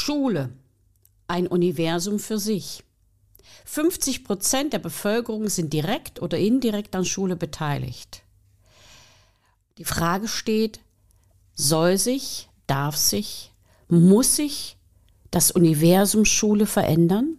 Schule. Ein Universum für sich. 50 Prozent der Bevölkerung sind direkt oder indirekt an Schule beteiligt. Die Frage steht, soll sich, darf sich, muss sich das Universum Schule verändern?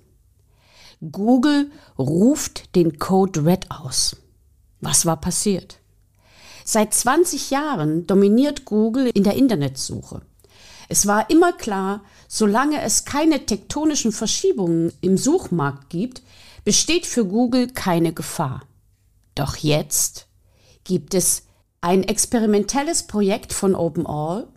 Google ruft den Code Red aus. Was war passiert? Seit 20 Jahren dominiert Google in der Internetsuche. Es war immer klar, solange es keine tektonischen Verschiebungen im Suchmarkt gibt, besteht für Google keine Gefahr. Doch jetzt gibt es ein experimentelles Projekt von OpenAll,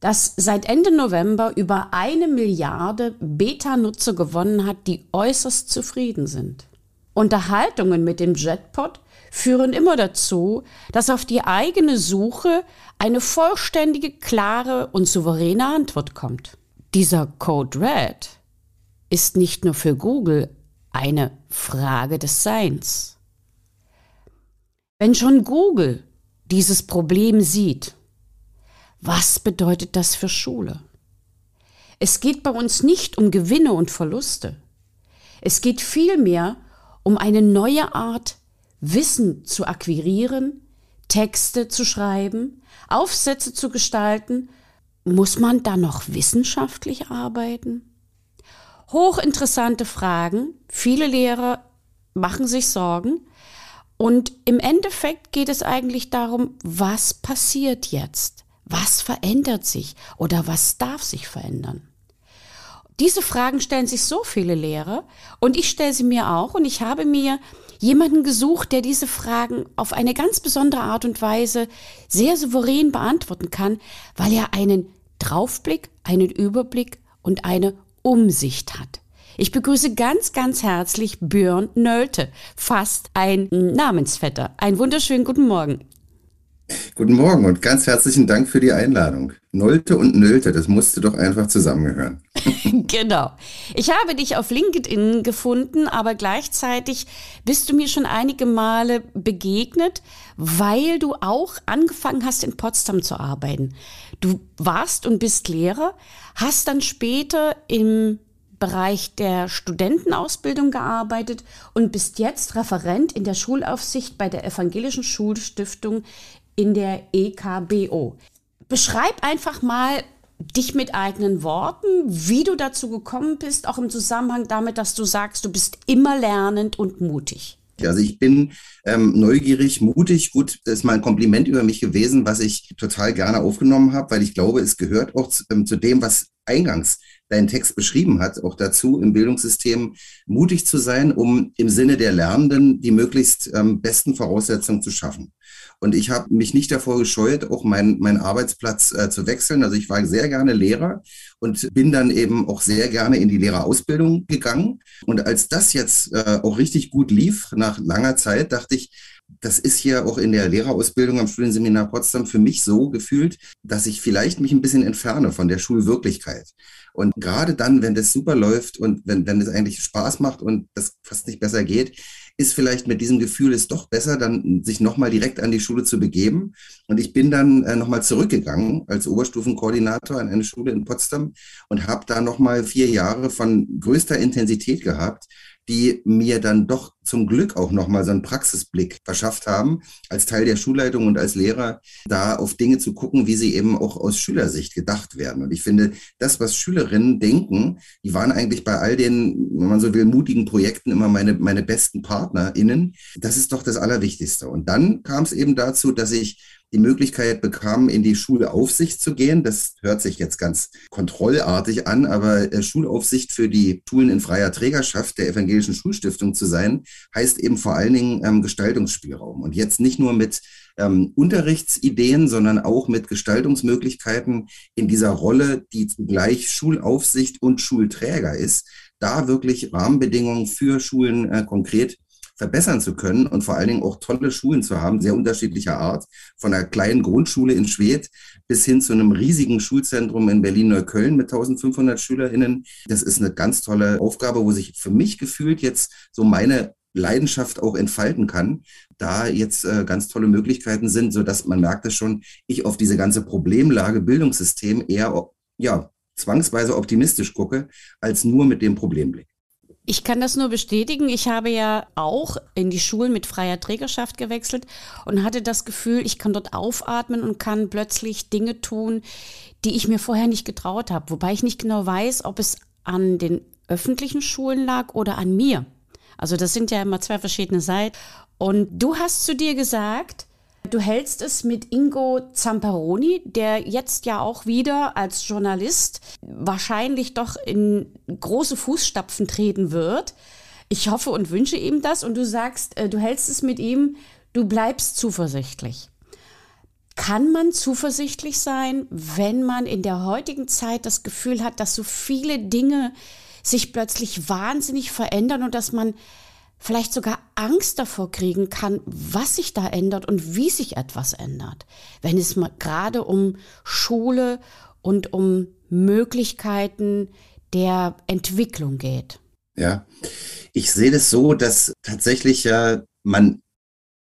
das seit Ende November über eine Milliarde Beta-Nutzer gewonnen hat, die äußerst zufrieden sind. Unterhaltungen mit dem Jetpot führen immer dazu, dass auf die eigene Suche eine vollständige, klare und souveräne Antwort kommt. Dieser Code Red ist nicht nur für Google eine Frage des Seins. Wenn schon Google dieses Problem sieht was bedeutet das für Schule? Es geht bei uns nicht um Gewinne und Verluste. Es geht vielmehr um eine neue Art, Wissen zu akquirieren, Texte zu schreiben, Aufsätze zu gestalten. Muss man da noch wissenschaftlich arbeiten? Hochinteressante Fragen. Viele Lehrer machen sich Sorgen. Und im Endeffekt geht es eigentlich darum, was passiert jetzt? Was verändert sich oder was darf sich verändern? Diese Fragen stellen sich so viele Lehrer und ich stelle sie mir auch und ich habe mir jemanden gesucht, der diese Fragen auf eine ganz besondere Art und Weise sehr souverän beantworten kann, weil er einen Draufblick, einen Überblick und eine Umsicht hat. Ich begrüße ganz, ganz herzlich Björn Nölte, fast ein Namensvetter. Einen wunderschönen guten Morgen. Guten Morgen und ganz herzlichen Dank für die Einladung. Nolte und Nölte, das musste doch einfach zusammengehören. genau. Ich habe dich auf LinkedIn gefunden, aber gleichzeitig bist du mir schon einige Male begegnet, weil du auch angefangen hast, in Potsdam zu arbeiten. Du warst und bist Lehrer, hast dann später im Bereich der Studentenausbildung gearbeitet und bist jetzt Referent in der Schulaufsicht bei der Evangelischen Schulstiftung in der EKBO. Beschreib einfach mal dich mit eigenen Worten, wie du dazu gekommen bist, auch im Zusammenhang damit, dass du sagst, du bist immer lernend und mutig. Also ich bin ähm, neugierig, mutig. Gut, das ist mal ein Kompliment über mich gewesen, was ich total gerne aufgenommen habe, weil ich glaube, es gehört auch zu, ähm, zu dem, was eingangs dein Text beschrieben hat, auch dazu im Bildungssystem mutig zu sein, um im Sinne der Lernenden die möglichst ähm, besten Voraussetzungen zu schaffen. Und ich habe mich nicht davor gescheut, auch meinen mein Arbeitsplatz äh, zu wechseln. Also ich war sehr gerne Lehrer und bin dann eben auch sehr gerne in die Lehrerausbildung gegangen. Und als das jetzt äh, auch richtig gut lief, nach langer Zeit, dachte ich, das ist hier auch in der Lehrerausbildung am Studienseminar Potsdam für mich so gefühlt, dass ich vielleicht mich ein bisschen entferne von der Schulwirklichkeit. Und gerade dann, wenn das super läuft und wenn, wenn es eigentlich Spaß macht und das fast nicht besser geht, ist vielleicht mit diesem Gefühl es doch besser, dann sich nochmal direkt an die Schule zu begeben. Und ich bin dann äh, nochmal zurückgegangen als Oberstufenkoordinator an eine Schule in Potsdam und habe da nochmal vier Jahre von größter Intensität gehabt die mir dann doch zum Glück auch nochmal so einen Praxisblick verschafft haben, als Teil der Schulleitung und als Lehrer, da auf Dinge zu gucken, wie sie eben auch aus Schülersicht gedacht werden. Und ich finde, das, was Schülerinnen denken, die waren eigentlich bei all den, wenn man so will, mutigen Projekten immer meine, meine besten PartnerInnen. Das ist doch das Allerwichtigste. Und dann kam es eben dazu, dass ich die Möglichkeit bekam, in die Schulaufsicht zu gehen. Das hört sich jetzt ganz kontrollartig an, aber äh, Schulaufsicht für die Schulen in freier Trägerschaft der Evangelischen Schulstiftung zu sein, heißt eben vor allen Dingen ähm, Gestaltungsspielraum. Und jetzt nicht nur mit ähm, Unterrichtsideen, sondern auch mit Gestaltungsmöglichkeiten in dieser Rolle, die zugleich Schulaufsicht und Schulträger ist, da wirklich Rahmenbedingungen für Schulen äh, konkret verbessern zu können und vor allen Dingen auch tolle Schulen zu haben, sehr unterschiedlicher Art, von einer kleinen Grundschule in Schwedt bis hin zu einem riesigen Schulzentrum in Berlin-Neukölln mit 1500 SchülerInnen. Das ist eine ganz tolle Aufgabe, wo sich für mich gefühlt jetzt so meine Leidenschaft auch entfalten kann, da jetzt äh, ganz tolle Möglichkeiten sind, so dass man merkt es schon, ich auf diese ganze Problemlage Bildungssystem eher ja zwangsweise optimistisch gucke, als nur mit dem Problemblick. Ich kann das nur bestätigen. Ich habe ja auch in die Schulen mit freier Trägerschaft gewechselt und hatte das Gefühl, ich kann dort aufatmen und kann plötzlich Dinge tun, die ich mir vorher nicht getraut habe. Wobei ich nicht genau weiß, ob es an den öffentlichen Schulen lag oder an mir. Also das sind ja immer zwei verschiedene Seiten. Und du hast zu dir gesagt, Du hältst es mit Ingo Zamperoni, der jetzt ja auch wieder als Journalist wahrscheinlich doch in große Fußstapfen treten wird. Ich hoffe und wünsche ihm das. Und du sagst, äh, du hältst es mit ihm, du bleibst zuversichtlich. Kann man zuversichtlich sein, wenn man in der heutigen Zeit das Gefühl hat, dass so viele Dinge sich plötzlich wahnsinnig verändern und dass man vielleicht sogar Angst davor kriegen kann, was sich da ändert und wie sich etwas ändert, wenn es gerade um Schule und um Möglichkeiten der Entwicklung geht. Ja, ich sehe das so, dass tatsächlich ja man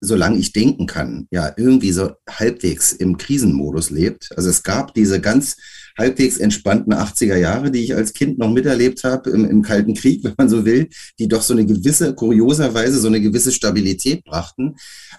solange ich denken kann, ja, irgendwie so halbwegs im Krisenmodus lebt. Also es gab diese ganz halbwegs entspannten 80er Jahre, die ich als Kind noch miterlebt habe im, im Kalten Krieg, wenn man so will, die doch so eine gewisse, kurioserweise so eine gewisse Stabilität brachten.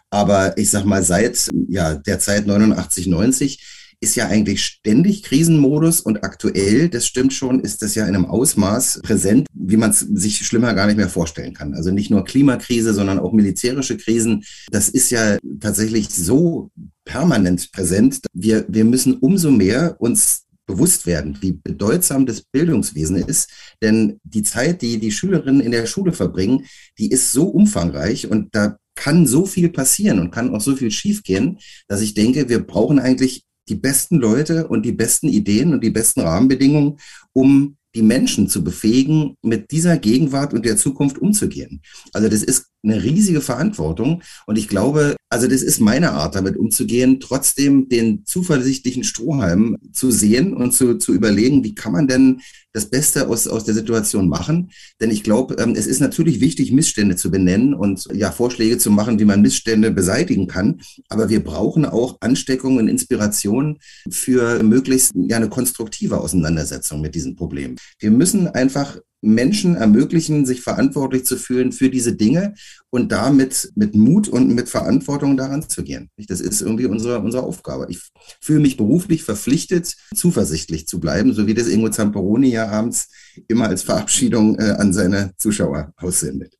Aber ich sag mal, seit ja, der Zeit 89, 90 ist ja eigentlich ständig Krisenmodus und aktuell, das stimmt schon, ist das ja in einem Ausmaß präsent, wie man es sich schlimmer gar nicht mehr vorstellen kann. Also nicht nur Klimakrise, sondern auch militärische Krisen. Das ist ja tatsächlich so permanent präsent. Wir, wir müssen umso mehr uns bewusst werden, wie bedeutsam das Bildungswesen ist. Denn die Zeit, die die Schülerinnen in der Schule verbringen, die ist so umfangreich und da kann so viel passieren und kann auch so viel schiefgehen, dass ich denke, wir brauchen eigentlich die besten Leute und die besten Ideen und die besten Rahmenbedingungen, um die Menschen zu befähigen, mit dieser Gegenwart und der Zukunft umzugehen. Also das ist eine riesige Verantwortung und ich glaube, also das ist meine Art, damit umzugehen, trotzdem den zuversichtlichen Strohhalm zu sehen und zu, zu überlegen, wie kann man denn das Beste aus, aus der Situation machen. Denn ich glaube, ähm, es ist natürlich wichtig, Missstände zu benennen und ja, Vorschläge zu machen, wie man Missstände beseitigen kann. Aber wir brauchen auch Ansteckung und Inspiration für möglichst ja, eine konstruktive Auseinandersetzung mit diesen Problemen. Wir müssen einfach Menschen ermöglichen, sich verantwortlich zu fühlen für diese Dinge und damit mit Mut und mit Verantwortung daran zu gehen. Das ist irgendwie unsere, unsere Aufgabe. Ich fühle mich beruflich verpflichtet, zuversichtlich zu bleiben, so wie das Ingo Zamperoni ja abends immer als Verabschiedung äh, an seine Zuschauer aussendet.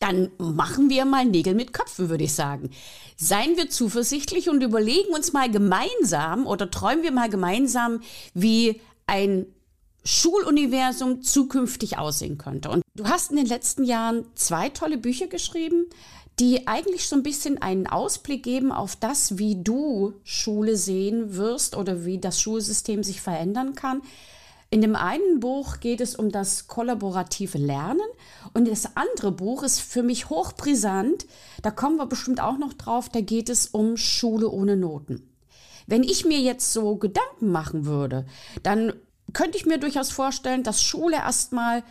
Dann machen wir mal Nägel mit Köpfen, würde ich sagen. Seien wir zuversichtlich und überlegen uns mal gemeinsam oder träumen wir mal gemeinsam, wie ein Schuluniversum zukünftig aussehen könnte. Und du hast in den letzten Jahren zwei tolle Bücher geschrieben, die eigentlich so ein bisschen einen Ausblick geben auf das, wie du Schule sehen wirst oder wie das Schulsystem sich verändern kann. In dem einen Buch geht es um das kollaborative Lernen und das andere Buch ist für mich hochbrisant. Da kommen wir bestimmt auch noch drauf. Da geht es um Schule ohne Noten. Wenn ich mir jetzt so Gedanken machen würde, dann könnte ich mir durchaus vorstellen, dass Schule erstmal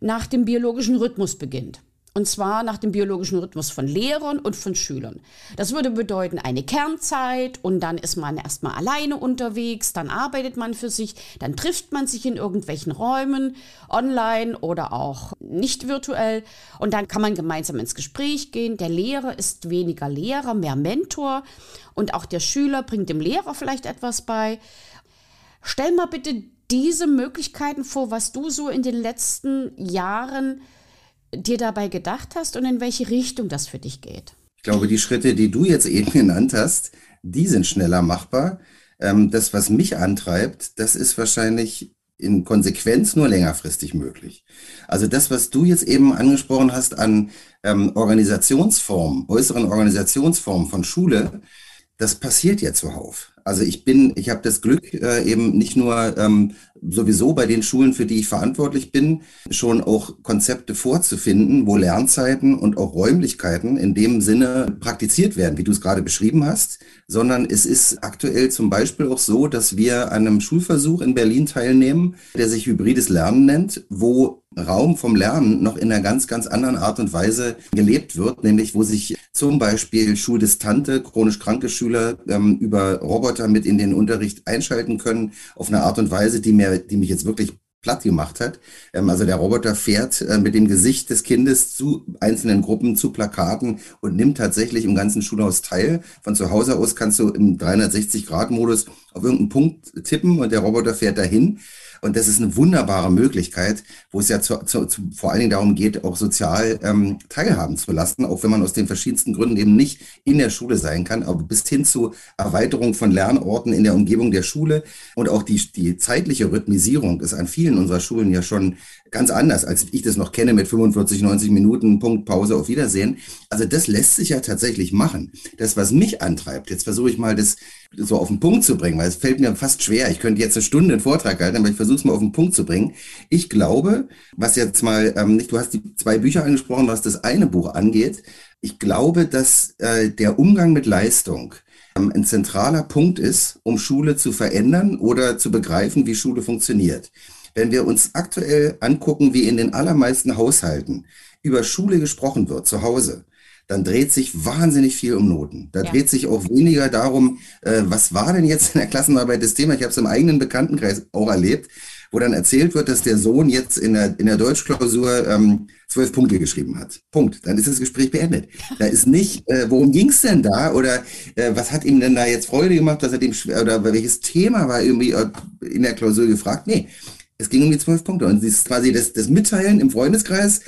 nach dem biologischen Rhythmus beginnt. Und zwar nach dem biologischen Rhythmus von Lehrern und von Schülern. Das würde bedeuten eine Kernzeit und dann ist man erstmal alleine unterwegs, dann arbeitet man für sich, dann trifft man sich in irgendwelchen Räumen, online oder auch nicht virtuell und dann kann man gemeinsam ins Gespräch gehen. Der Lehrer ist weniger Lehrer, mehr Mentor und auch der Schüler bringt dem Lehrer vielleicht etwas bei. Stell mal bitte diese Möglichkeiten vor, was du so in den letzten Jahren dir dabei gedacht hast und in welche Richtung das für dich geht? Ich glaube, die Schritte, die du jetzt eben genannt hast, die sind schneller machbar. Ähm, das, was mich antreibt, das ist wahrscheinlich in Konsequenz nur längerfristig möglich. Also das, was du jetzt eben angesprochen hast an ähm, Organisationsformen, äußeren Organisationsformen von Schule, das passiert ja zuhauf. Also ich bin, ich habe das Glück, äh, eben nicht nur ähm, sowieso bei den Schulen, für die ich verantwortlich bin, schon auch Konzepte vorzufinden, wo Lernzeiten und auch Räumlichkeiten in dem Sinne praktiziert werden, wie du es gerade beschrieben hast, sondern es ist aktuell zum Beispiel auch so, dass wir an einem Schulversuch in Berlin teilnehmen, der sich hybrides Lernen nennt, wo Raum vom Lernen noch in einer ganz, ganz anderen Art und Weise gelebt wird, nämlich wo sich zum Beispiel schuldistante, chronisch kranke Schüler ähm, über Roboter mit in den Unterricht einschalten können, auf eine Art und Weise, die mir, die mich jetzt wirklich platt gemacht hat. Ähm, also der Roboter fährt äh, mit dem Gesicht des Kindes zu einzelnen Gruppen, zu Plakaten und nimmt tatsächlich im ganzen Schulhaus teil. Von zu Hause aus kannst du im 360-Grad-Modus auf irgendeinen Punkt tippen und der Roboter fährt dahin. Und das ist eine wunderbare Möglichkeit, wo es ja zu, zu, zu, vor allen Dingen darum geht, auch sozial ähm, teilhaben zu lassen, auch wenn man aus den verschiedensten Gründen eben nicht in der Schule sein kann, aber bis hin zu Erweiterung von Lernorten in der Umgebung der Schule. Und auch die, die zeitliche Rhythmisierung ist an vielen unserer Schulen ja schon ganz anders, als ich das noch kenne mit 45, 90 Minuten, Punkt, Pause, auf Wiedersehen. Also das lässt sich ja tatsächlich machen. Das, was mich antreibt, jetzt versuche ich mal das so auf den Punkt zu bringen, weil es fällt mir fast schwer. Ich könnte jetzt eine Stunde einen Vortrag halten, aber ich versuche es mal auf den Punkt zu bringen. Ich glaube, was jetzt mal, ähm, nicht, du hast die zwei Bücher angesprochen, was das eine Buch angeht. Ich glaube, dass äh, der Umgang mit Leistung ähm, ein zentraler Punkt ist, um Schule zu verändern oder zu begreifen, wie Schule funktioniert. Wenn wir uns aktuell angucken, wie in den allermeisten Haushalten über Schule gesprochen wird, zu Hause, dann dreht sich wahnsinnig viel um Noten. Da ja. dreht sich auch weniger darum, äh, was war denn jetzt in der Klassenarbeit das Thema. Ich habe es im eigenen Bekanntenkreis auch erlebt, wo dann erzählt wird, dass der Sohn jetzt in der, in der Deutschklausur ähm, zwölf Punkte geschrieben hat. Punkt. Dann ist das Gespräch beendet. Da ist nicht, äh, worum ging es denn da oder äh, was hat ihm denn da jetzt Freude gemacht, dass er dem oder welches Thema war irgendwie äh, in der Klausur gefragt? Nee, es ging um die zwölf Punkte. Und das ist quasi das, das Mitteilen im Freundeskreis,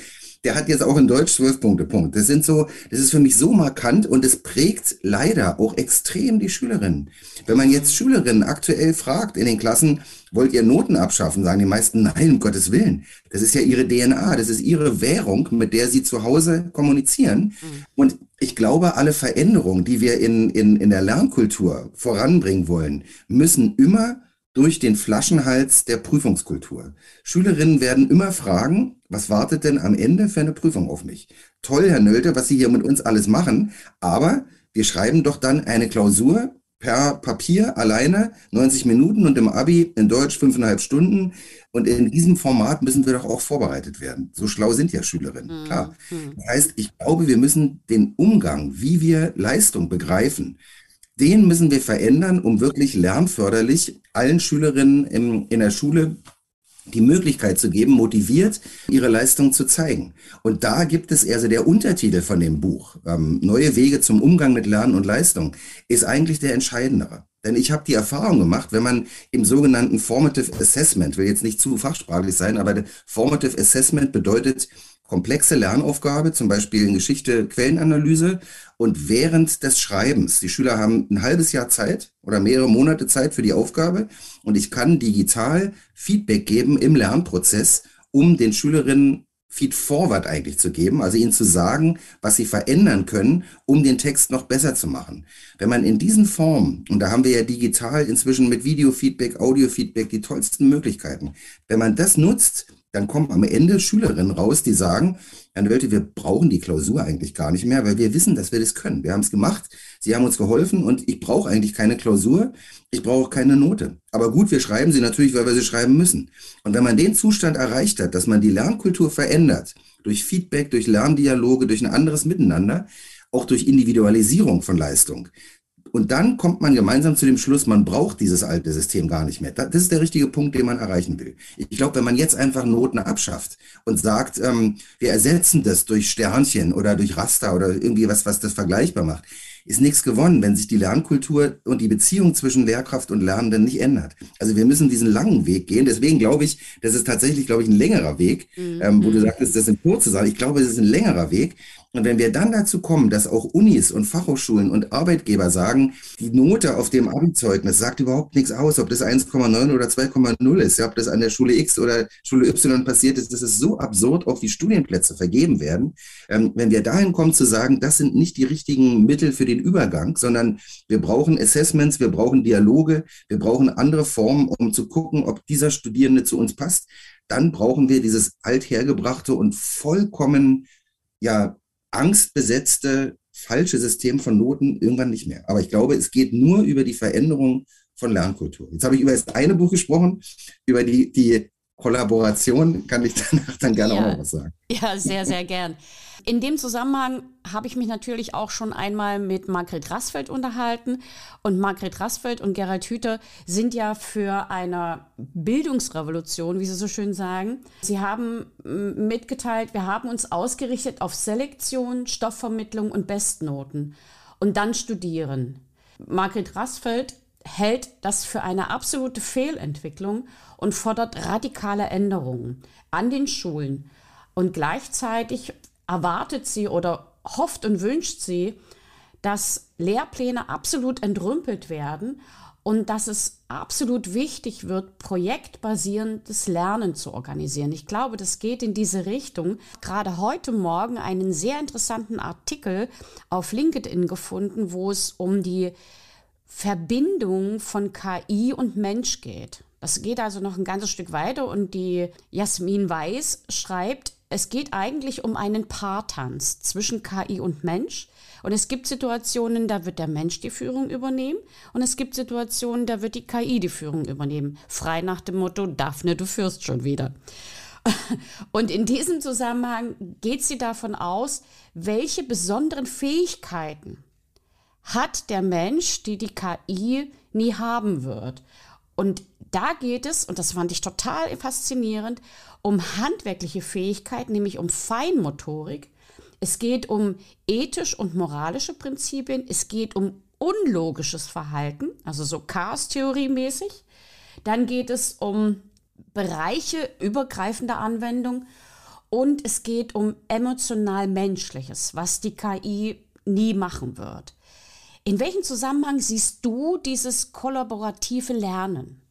der hat jetzt auch in Deutsch zwölf Punkte, Punkt. Das sind so, das ist für mich so markant und es prägt leider auch extrem die Schülerinnen. Wenn man jetzt Schülerinnen aktuell fragt in den Klassen, wollt ihr Noten abschaffen, sagen die meisten, nein, um Gottes Willen. Das ist ja ihre DNA, das ist ihre Währung, mit der sie zu Hause kommunizieren. Mhm. Und ich glaube, alle Veränderungen, die wir in, in, in der Lernkultur voranbringen wollen, müssen immer durch den Flaschenhals der Prüfungskultur. Schülerinnen werden immer fragen, was wartet denn am Ende für eine Prüfung auf mich? Toll, Herr Nölte, was Sie hier mit uns alles machen, aber wir schreiben doch dann eine Klausur per Papier alleine 90 Minuten und im Abi in Deutsch fünfeinhalb Stunden. Und in diesem Format müssen wir doch auch vorbereitet werden. So schlau sind ja Schülerinnen, mhm. klar. Das heißt, ich glaube, wir müssen den Umgang, wie wir Leistung begreifen, den müssen wir verändern, um wirklich lernförderlich allen Schülerinnen im, in der Schule die Möglichkeit zu geben, motiviert ihre Leistung zu zeigen. Und da gibt es also der Untertitel von dem Buch, ähm, Neue Wege zum Umgang mit Lernen und Leistung, ist eigentlich der entscheidendere. Denn ich habe die Erfahrung gemacht, wenn man im sogenannten Formative Assessment, will jetzt nicht zu fachsprachlich sein, aber Formative Assessment bedeutet, komplexe Lernaufgabe, zum Beispiel in Geschichte Quellenanalyse. Und während des Schreibens, die Schüler haben ein halbes Jahr Zeit oder mehrere Monate Zeit für die Aufgabe und ich kann digital Feedback geben im Lernprozess, um den Schülerinnen Feed-Forward eigentlich zu geben, also ihnen zu sagen, was sie verändern können, um den Text noch besser zu machen. Wenn man in diesen Formen, und da haben wir ja digital inzwischen mit Video-Feedback, Audio-Feedback die tollsten Möglichkeiten, wenn man das nutzt, dann kommen am Ende Schülerinnen raus, die sagen, Herr Nölte, wir brauchen die Klausur eigentlich gar nicht mehr, weil wir wissen, dass wir das können. Wir haben es gemacht, Sie haben uns geholfen und ich brauche eigentlich keine Klausur, ich brauche keine Note. Aber gut, wir schreiben sie natürlich, weil wir sie schreiben müssen. Und wenn man den Zustand erreicht hat, dass man die Lernkultur verändert, durch Feedback, durch Lerndialoge, durch ein anderes Miteinander, auch durch Individualisierung von Leistung, und dann kommt man gemeinsam zu dem Schluss, man braucht dieses alte System gar nicht mehr. Das ist der richtige Punkt, den man erreichen will. Ich glaube, wenn man jetzt einfach Noten abschafft und sagt, ähm, wir ersetzen das durch Sternchen oder durch Raster oder irgendwie was, was das vergleichbar macht, ist nichts gewonnen, wenn sich die Lernkultur und die Beziehung zwischen Lehrkraft und Lernenden nicht ändert. Also wir müssen diesen langen Weg gehen. Deswegen glaube ich, das ist tatsächlich, glaube ich, ein längerer Weg, mhm. ähm, wo du sagtest, das sind kurze Sachen. Ich glaube, es ist ein längerer Weg. Und wenn wir dann dazu kommen, dass auch Unis und Fachhochschulen und Arbeitgeber sagen, die Note auf dem Abi-Zeugnis sagt überhaupt nichts aus, ob das 1,9 oder 2,0 ist, ja, ob das an der Schule X oder Schule Y passiert ist, das ist so absurd, auch wie Studienplätze vergeben werden. Ähm, wenn wir dahin kommen zu sagen, das sind nicht die richtigen Mittel für den Übergang, sondern wir brauchen Assessments, wir brauchen Dialoge, wir brauchen andere Formen, um zu gucken, ob dieser Studierende zu uns passt, dann brauchen wir dieses althergebrachte und vollkommen ja, angstbesetzte, falsche System von Noten irgendwann nicht mehr. Aber ich glaube, es geht nur über die Veränderung von Lernkultur. Jetzt habe ich über das eine Buch gesprochen, über die, die Kollaboration kann ich danach dann gerne ja. auch noch was sagen. Ja, sehr, sehr gern. In dem Zusammenhang habe ich mich natürlich auch schon einmal mit Margret Rassfeld unterhalten. Und Margret Rassfeld und Gerald Hüther sind ja für eine Bildungsrevolution, wie sie so schön sagen. Sie haben mitgeteilt, wir haben uns ausgerichtet auf Selektion, Stoffvermittlung und Bestnoten und dann studieren. Margret Rassfeld hält das für eine absolute Fehlentwicklung und fordert radikale Änderungen an den Schulen. Und gleichzeitig erwartet sie oder hofft und wünscht sie, dass Lehrpläne absolut entrümpelt werden und dass es absolut wichtig wird, projektbasierendes Lernen zu organisieren. Ich glaube, das geht in diese Richtung. Gerade heute Morgen einen sehr interessanten Artikel auf LinkedIn gefunden, wo es um die Verbindung von KI und Mensch geht. Das geht also noch ein ganzes Stück weiter und die Jasmin Weiß schreibt, es geht eigentlich um einen Paartanz zwischen KI und Mensch. Und es gibt Situationen, da wird der Mensch die Führung übernehmen. Und es gibt Situationen, da wird die KI die Führung übernehmen. Frei nach dem Motto, Daphne, du führst schon wieder. Und in diesem Zusammenhang geht sie davon aus, welche besonderen Fähigkeiten hat der Mensch, die die KI nie haben wird. Und da geht es, und das fand ich total faszinierend, um handwerkliche Fähigkeiten, nämlich um Feinmotorik. Es geht um ethisch und moralische Prinzipien. Es geht um unlogisches Verhalten, also so Chaos-Theorie mäßig. Dann geht es um Bereiche übergreifender Anwendung und es geht um emotional Menschliches, was die KI nie machen wird. In welchem Zusammenhang siehst du dieses kollaborative Lernen?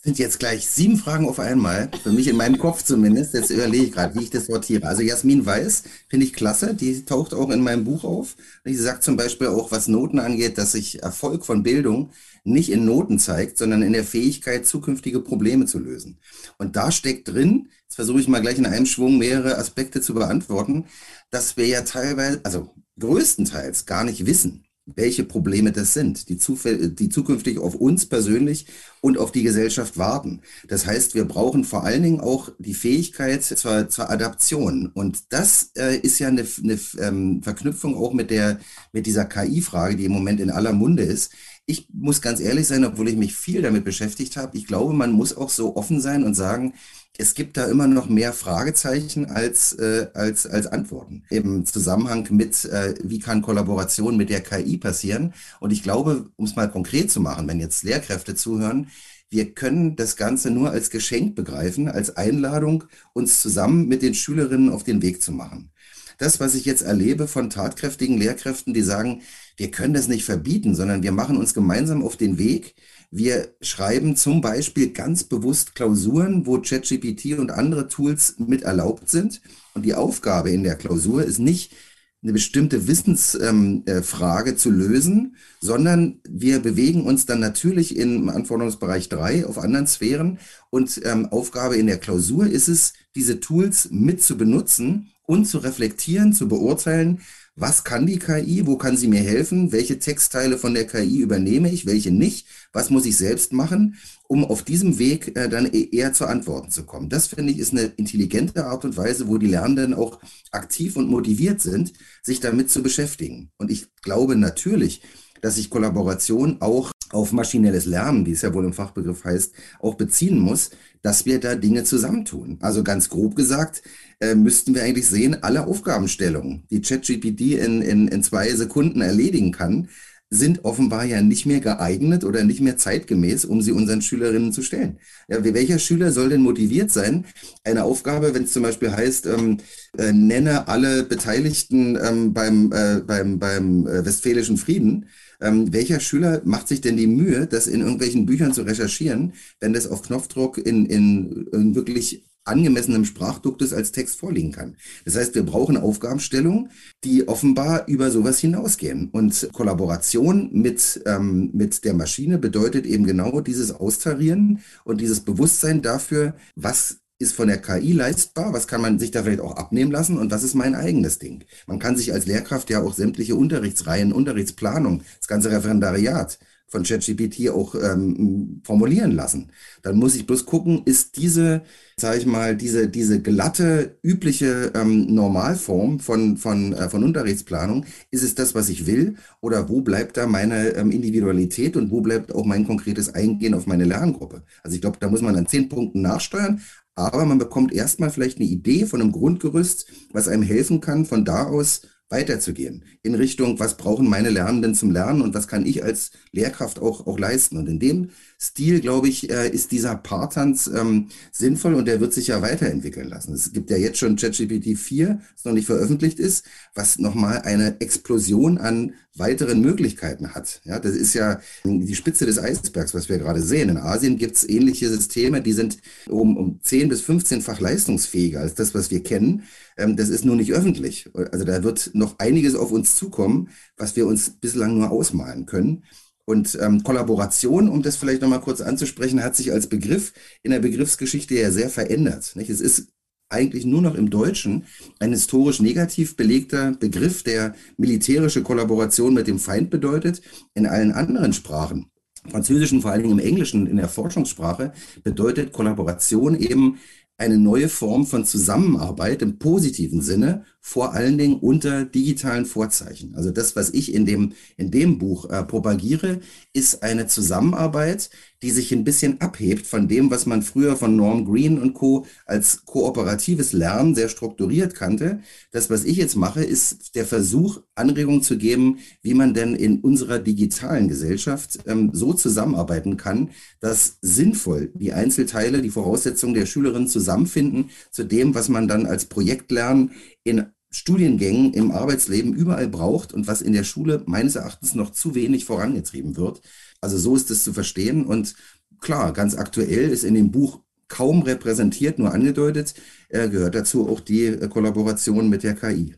Sind jetzt gleich sieben Fragen auf einmal, für mich in meinem Kopf zumindest. Jetzt überlege ich gerade, wie ich das sortiere. Also Jasmin Weiß finde ich klasse, die taucht auch in meinem Buch auf. Sie sagt zum Beispiel auch, was Noten angeht, dass sich Erfolg von Bildung nicht in Noten zeigt, sondern in der Fähigkeit, zukünftige Probleme zu lösen. Und da steckt drin, jetzt versuche ich mal gleich in einem Schwung mehrere Aspekte zu beantworten, dass wir ja teilweise, also größtenteils gar nicht wissen, welche Probleme das sind, die, die zukünftig auf uns persönlich und auf die Gesellschaft warten. Das heißt, wir brauchen vor allen Dingen auch die Fähigkeit zur, zur Adaption. Und das äh, ist ja eine, eine ähm, Verknüpfung auch mit, der, mit dieser KI-Frage, die im Moment in aller Munde ist. Ich muss ganz ehrlich sein, obwohl ich mich viel damit beschäftigt habe, ich glaube, man muss auch so offen sein und sagen, es gibt da immer noch mehr Fragezeichen als, äh, als, als Antworten im Zusammenhang mit, äh, wie kann Kollaboration mit der KI passieren. Und ich glaube, um es mal konkret zu machen, wenn jetzt Lehrkräfte zuhören, wir können das Ganze nur als Geschenk begreifen, als Einladung, uns zusammen mit den Schülerinnen auf den Weg zu machen. Das, was ich jetzt erlebe von tatkräftigen Lehrkräften, die sagen, wir können das nicht verbieten, sondern wir machen uns gemeinsam auf den Weg, wir schreiben zum Beispiel ganz bewusst Klausuren, wo ChatGPT und andere Tools mit erlaubt sind. Und die Aufgabe in der Klausur ist nicht, eine bestimmte Wissensfrage ähm, äh, zu lösen, sondern wir bewegen uns dann natürlich im Anforderungsbereich 3 auf anderen Sphären. Und ähm, Aufgabe in der Klausur ist es, diese Tools mit zu benutzen und zu reflektieren, zu beurteilen, was kann die KI, wo kann sie mir helfen, welche Textteile von der KI übernehme ich, welche nicht, was muss ich selbst machen, um auf diesem Weg äh, dann e-, eher zu Antworten zu kommen. Das finde ich ist eine intelligente Art und Weise, wo die Lernenden auch aktiv und motiviert sind, sich damit zu beschäftigen. Und ich glaube natürlich, dass sich Kollaboration auch auf maschinelles Lernen, wie es ja wohl im Fachbegriff heißt, auch beziehen muss, dass wir da Dinge zusammentun. Also ganz grob gesagt, äh, müssten wir eigentlich sehen, alle Aufgabenstellungen, die ChatGPT in, in, in zwei Sekunden erledigen kann, sind offenbar ja nicht mehr geeignet oder nicht mehr zeitgemäß, um sie unseren Schülerinnen zu stellen. Ja, welcher Schüler soll denn motiviert sein, eine Aufgabe, wenn es zum Beispiel heißt, ähm, äh, nenne alle Beteiligten ähm, beim, äh, beim, beim äh, Westfälischen Frieden, ähm, welcher Schüler macht sich denn die Mühe, das in irgendwelchen Büchern zu recherchieren, wenn das auf Knopfdruck in, in, in wirklich angemessenem Sprachduktus als Text vorliegen kann. Das heißt, wir brauchen Aufgabenstellungen, die offenbar über sowas hinausgehen. Und Kollaboration mit, ähm, mit der Maschine bedeutet eben genau dieses Austarieren und dieses Bewusstsein dafür, was ist von der KI leistbar, was kann man sich da vielleicht auch abnehmen lassen und was ist mein eigenes Ding. Man kann sich als Lehrkraft ja auch sämtliche Unterrichtsreihen, Unterrichtsplanung, das ganze Referendariat von ChatGPT auch ähm, formulieren lassen. Dann muss ich bloß gucken, ist diese, sage ich mal, diese, diese glatte, übliche ähm, Normalform von, von, äh, von Unterrichtsplanung, ist es das, was ich will? Oder wo bleibt da meine ähm, Individualität und wo bleibt auch mein konkretes Eingehen auf meine Lerngruppe? Also ich glaube, da muss man an zehn Punkten nachsteuern, aber man bekommt erstmal vielleicht eine Idee von einem Grundgerüst, was einem helfen kann, von da aus weiterzugehen in Richtung, was brauchen meine Lernenden zum Lernen und was kann ich als Lehrkraft auch, auch leisten. Und in dem Stil, glaube ich, äh, ist dieser Partanz ähm, sinnvoll und der wird sich ja weiterentwickeln lassen. Es gibt ja jetzt schon ChatGPT 4, das noch nicht veröffentlicht ist, was nochmal eine Explosion an weiteren Möglichkeiten hat. Ja, das ist ja die Spitze des Eisbergs, was wir gerade sehen. In Asien gibt es ähnliche Systeme, die sind um, um 10 bis 15-fach leistungsfähiger als das, was wir kennen. Ähm, das ist nur nicht öffentlich. Also da wird noch einiges auf uns zukommen, was wir uns bislang nur ausmalen können. Und ähm, Kollaboration, um das vielleicht nochmal kurz anzusprechen, hat sich als Begriff in der Begriffsgeschichte ja sehr verändert. Nicht? Es ist eigentlich nur noch im Deutschen ein historisch negativ belegter Begriff, der militärische Kollaboration mit dem Feind bedeutet. In allen anderen Sprachen, Französischen, vor allen Dingen im Englischen, in der Forschungssprache, bedeutet Kollaboration eben eine neue Form von Zusammenarbeit im positiven Sinne, vor allen Dingen unter digitalen Vorzeichen. Also das, was ich in dem, in dem Buch äh, propagiere, ist eine Zusammenarbeit, die sich ein bisschen abhebt von dem, was man früher von Norm Green und Co. als kooperatives Lernen sehr strukturiert kannte. Das, was ich jetzt mache, ist der Versuch, Anregungen zu geben, wie man denn in unserer digitalen Gesellschaft ähm, so zusammenarbeiten kann, dass sinnvoll die Einzelteile, die Voraussetzungen der Schülerinnen zusammenfinden zu dem, was man dann als Projektlernen in Studiengängen im Arbeitsleben überall braucht und was in der Schule meines Erachtens noch zu wenig vorangetrieben wird. Also so ist es zu verstehen. Und klar, ganz aktuell ist in dem Buch kaum repräsentiert, nur angedeutet, äh, gehört dazu auch die äh, Kollaboration mit der KI.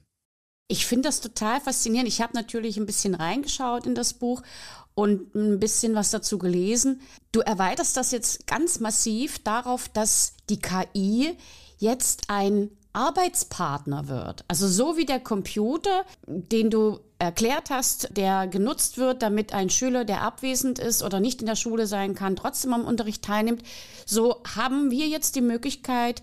Ich finde das total faszinierend. Ich habe natürlich ein bisschen reingeschaut in das Buch und ein bisschen was dazu gelesen. Du erweiterst das jetzt ganz massiv darauf, dass die KI jetzt ein Arbeitspartner wird. Also so wie der Computer, den du erklärt hast, der genutzt wird, damit ein Schüler, der abwesend ist oder nicht in der Schule sein kann, trotzdem am Unterricht teilnimmt, so haben wir jetzt die Möglichkeit,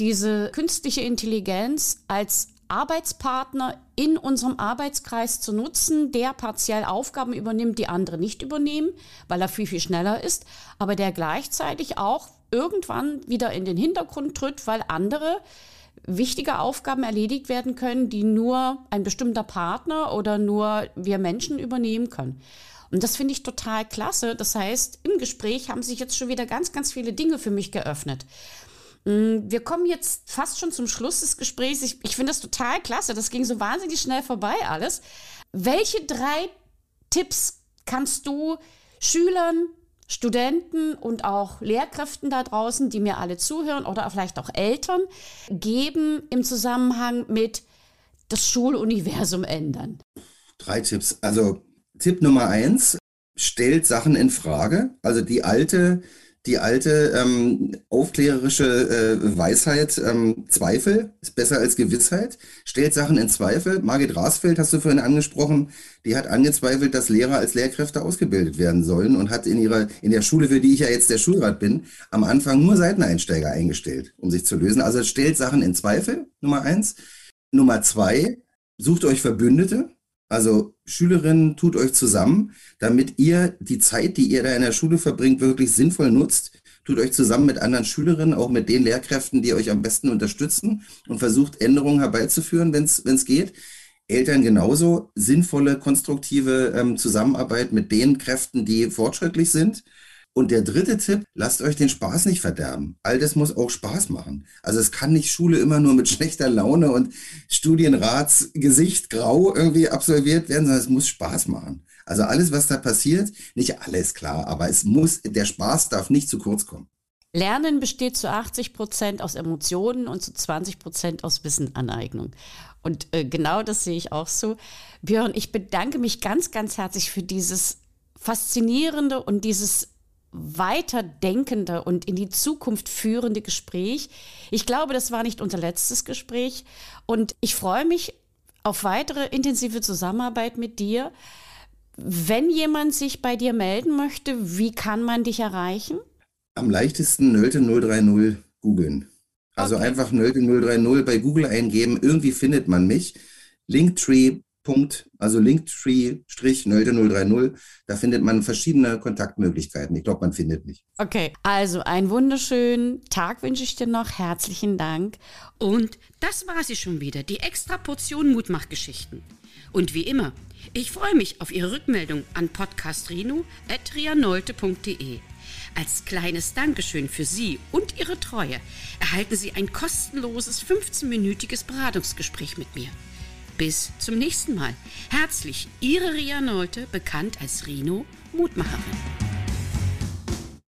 diese künstliche Intelligenz als Arbeitspartner in unserem Arbeitskreis zu nutzen, der partiell Aufgaben übernimmt, die andere nicht übernehmen, weil er viel, viel schneller ist, aber der gleichzeitig auch irgendwann wieder in den Hintergrund tritt, weil andere wichtige Aufgaben erledigt werden können, die nur ein bestimmter Partner oder nur wir Menschen übernehmen können. Und das finde ich total klasse. Das heißt, im Gespräch haben sich jetzt schon wieder ganz, ganz viele Dinge für mich geöffnet. Mm, wir kommen jetzt fast schon zum Schluss des Gesprächs. Ich, ich finde das total klasse. Das ging so wahnsinnig schnell vorbei alles. Welche drei Tipps kannst du Schülern, Studenten und auch Lehrkräften da draußen, die mir alle zuhören oder vielleicht auch Eltern, geben im Zusammenhang mit das Schuluniversum ändern? Drei Tipps. Also Tipp Nummer eins, stellt Sachen in Frage. Also die alte die alte ähm, aufklärerische äh, Weisheit, ähm, Zweifel ist besser als Gewissheit, stellt Sachen in Zweifel. Margit Rasfeld hast du vorhin angesprochen, die hat angezweifelt, dass Lehrer als Lehrkräfte ausgebildet werden sollen und hat in ihrer, in der Schule, für die ich ja jetzt der Schulrat bin, am Anfang nur Seiteneinsteiger eingestellt, um sich zu lösen. Also stellt Sachen in Zweifel, Nummer eins. Nummer zwei, sucht euch Verbündete. Also Schülerinnen, tut euch zusammen, damit ihr die Zeit, die ihr da in der Schule verbringt, wirklich sinnvoll nutzt. Tut euch zusammen mit anderen Schülerinnen, auch mit den Lehrkräften, die euch am besten unterstützen und versucht Änderungen herbeizuführen, wenn es geht. Eltern genauso sinnvolle, konstruktive ähm, Zusammenarbeit mit den Kräften, die fortschrittlich sind. Und der dritte Tipp, lasst euch den Spaß nicht verderben. All das muss auch Spaß machen. Also es kann nicht Schule immer nur mit schlechter Laune und Studienratsgesicht grau irgendwie absolviert werden, sondern es muss Spaß machen. Also alles, was da passiert, nicht alles klar, aber es muss, der Spaß darf nicht zu kurz kommen. Lernen besteht zu 80 Prozent aus Emotionen und zu 20 Prozent aus Wissenaneignung. Und äh, genau das sehe ich auch so. Björn, ich bedanke mich ganz, ganz herzlich für dieses faszinierende und dieses weiterdenkende und in die Zukunft führende Gespräch. Ich glaube, das war nicht unser letztes Gespräch und ich freue mich auf weitere intensive Zusammenarbeit mit dir. Wenn jemand sich bei dir melden möchte, wie kann man dich erreichen? Am leichtesten Nölte 030 googeln. Also okay. einfach Nölte 030 bei Google eingeben. Irgendwie findet man mich. Linktree. Also Linktree-Nölte 030. Da findet man verschiedene Kontaktmöglichkeiten. Ich glaube, man findet mich. Okay, also einen wunderschönen Tag wünsche ich dir noch. Herzlichen Dank. Und das war sie schon wieder, die extra Portion Mutmachgeschichten. Und wie immer, ich freue mich auf Ihre Rückmeldung an podcastrino.trianolte.de. Als kleines Dankeschön für Sie und Ihre Treue erhalten Sie ein kostenloses 15-minütiges Beratungsgespräch mit mir. Bis zum nächsten Mal. Herzlich, Ihre Ria Nolte, bekannt als Rino Mutmacherin.